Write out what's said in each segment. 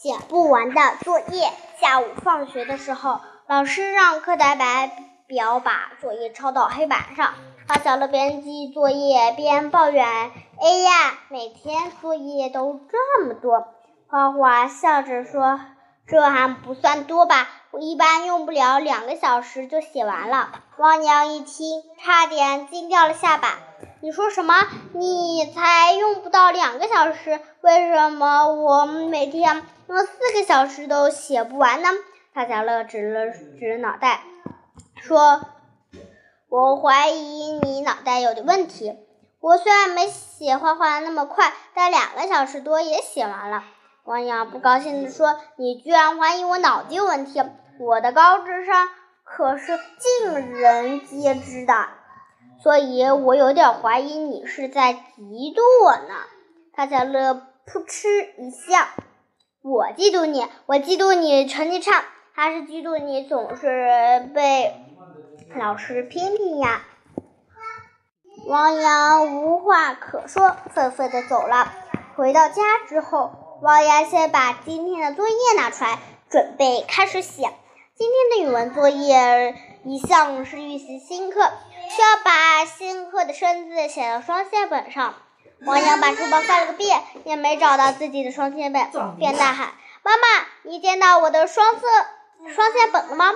写不完的作业。下午放学的时候，老师让课代表把作业抄到黑板上。他小乐边记作业边抱怨：“哎呀，每天作业都这么多。”花花笑着说：“这还不算多吧？我一般用不了两个小时就写完了。”汪洋一听，差点惊掉了下巴。你说什么？你才用不到两个小时，为什么我每天用四个小时都写不完呢？大家乐指了指脑袋，说：“我怀疑你脑袋有点问题。我虽然没写画画那么快，但两个小时多也写完了。”王阳不高兴地说：“你居然怀疑我脑子有问题？我的高智商可是尽人皆知的。”所以我有点怀疑你是在嫉妒我呢。大家乐扑哧一笑：“我嫉妒你？我嫉妒你成绩差，还是嫉妒你总是被老师批评呀？”王阳无话可说，愤愤地走了。回到家之后，王阳先把今天的作业拿出来，准备开始写。今天的语文作业一向是预习新课。需要把新课的生字写到双线本上。王阳把书包翻了个遍，也没找到自己的双线本，便大喊：“妈妈，你见到我的双色双线本了吗？”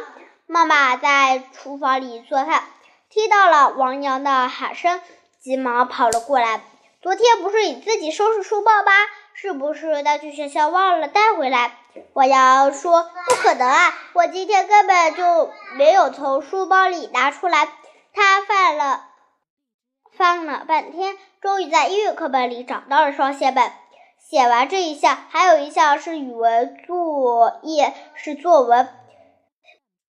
妈妈在厨房里做饭，听到了王阳的喊声，急忙跑了过来。昨天不是你自己收拾书包吧？是不是带去学校忘了带回来？王阳说：“不可能啊，我今天根本就没有从书包里拿出来。”他翻了翻了半天，终于在英语课本里找到了双写本。写完这一项，还有一项是语文作业，是作文。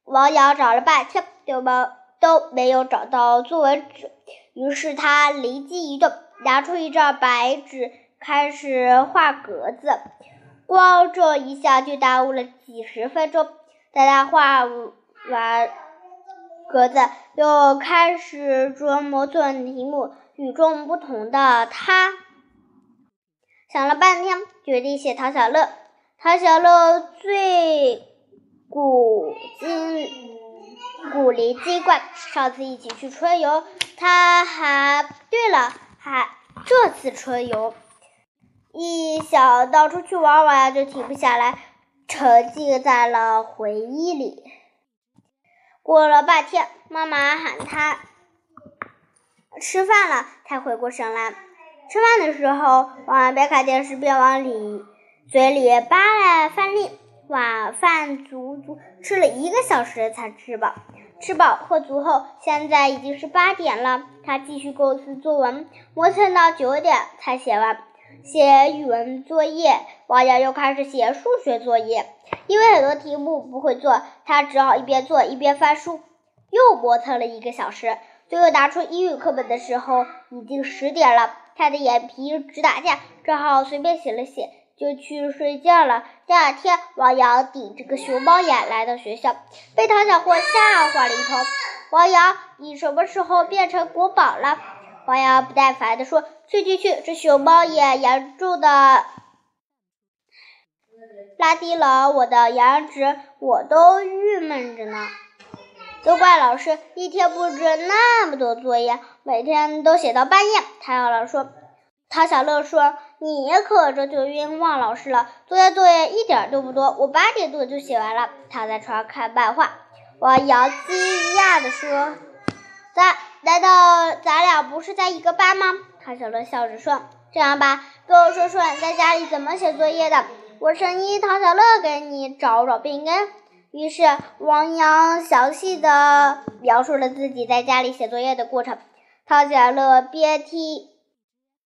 王阳找了半天，都没都没有找到作文纸。于是他灵机一动，拿出一张白纸，开始画格子。光这一项就耽误了几十分钟。在他画完。格子又开始琢磨作文题目，与众不同的他想了半天，决定写陶小乐。陶小乐最古今古灵精怪，上次一起去春游，他还对了，还这次春游，一想到出去玩玩就停不下来，沉浸在了回忆里。过了半天，妈妈喊他吃饭了，才回过神来。吃饭的时候，王边看电视边往里嘴里扒拉饭粒。晚饭足足吃了一个小时才吃饱。吃饱喝足后，现在已经是八点了。他继续构思作文，磨蹭到九点才写完。写语文作业，王阳又开始写数学作业。因为很多题目不会做，他只好一边做一边翻书，又磨蹭了一个小时。最后拿出英语课本的时候，已经十点了，他的眼皮直打架，只好随便写了写，就去睡觉了。第二天，王阳顶着个熊猫眼来到学校，被唐小货吓坏了一头。王阳，你什么时候变成国宝了？王阳不耐烦地说：“去去去，这熊猫眼严重的。”拉低了我的颜值，我都郁闷着呢。都怪老师一天布置那么多作业，每天都写到半夜。唐小乐说：“唐小乐说，你可这就冤枉老师了。作业作业一点都不多，我八点多就写完了。”躺在床上看漫画。王瑶惊讶地说：“咱难道咱俩不是在一个班吗？”唐小乐笑着说：“这样吧，跟我说说你在家里怎么写作业的。”我声音唐小乐给你找找病根。于是王阳详细的描述了自己在家里写作业的过程。唐小乐边听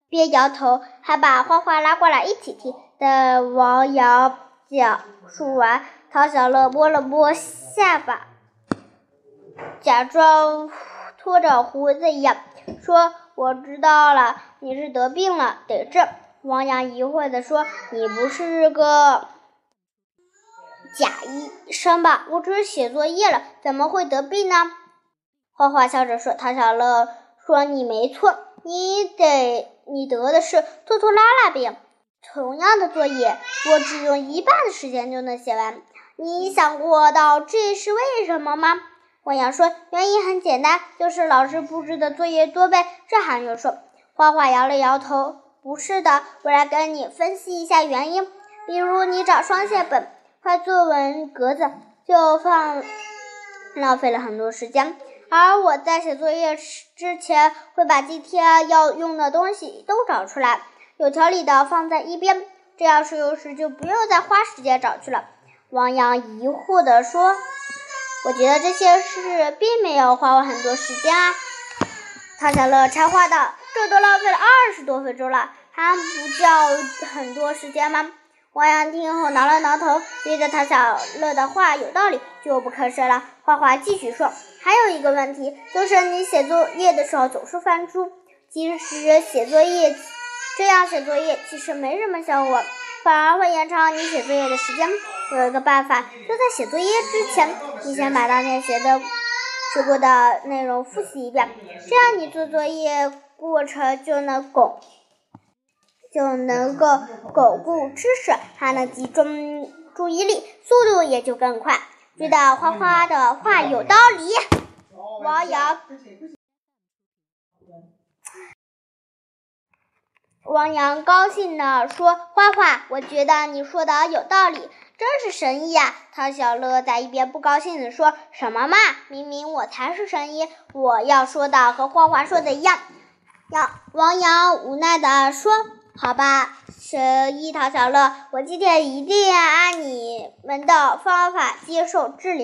边摇头，还把花花拉过来一起听。等王阳讲述完，唐小乐摸了摸下巴，假装拖着胡子一样，说：“我知道了，你是得病了，得治。”王阳疑惑地说：“你不是个假医生吧？我只是写作业了，怎么会得病呢？”花花笑着说：“唐小乐说你没错，你得你得的是拖拖拉拉病。同样的作业，我只用一半的时间就能写完。你想过到这是为什么吗？汪洋说：“原因很简单，就是老师布置的作业多呗。”这还用说？花花摇了摇头：“不是的，我来跟你分析一下原因。比如，你找双线本、画作文格子，就放浪费了很多时间。而我在写作业之前，会把今天要用的东西都找出来，有条理的放在一边，这样是有时就不用再花时间找去了。”王阳疑惑地说：“我觉得这些事并没有花我很多时间啊。”唐小乐插话道：“这都浪费了二十多分钟了，还不叫很多时间吗？”王阳听后挠了挠头，觉得唐小乐的话有道理，就不吭声了。花花继续说：“还有一个问题，就是你写作业的时候总是翻书。其实写作业这样写作业其实没什么效果。”反而会延长你写作业的时间。我有一个办法，就在写作业之前，你先把当天学的、学过的内容复习一遍，这样你做作业过程就能巩，就能够巩固知识，还能集中注意力，速度也就更快。觉得花花的话有道理，王瑶。王阳高兴地说：“花花，我觉得你说的有道理，真是神医啊！”陶小乐在一边不高兴地说：“什么嘛，明明我才是神医，我要说的和花花说的一样。”杨王阳无奈地说：“好吧，神医陶小乐，我今天一定要按你们的方法接受治疗。”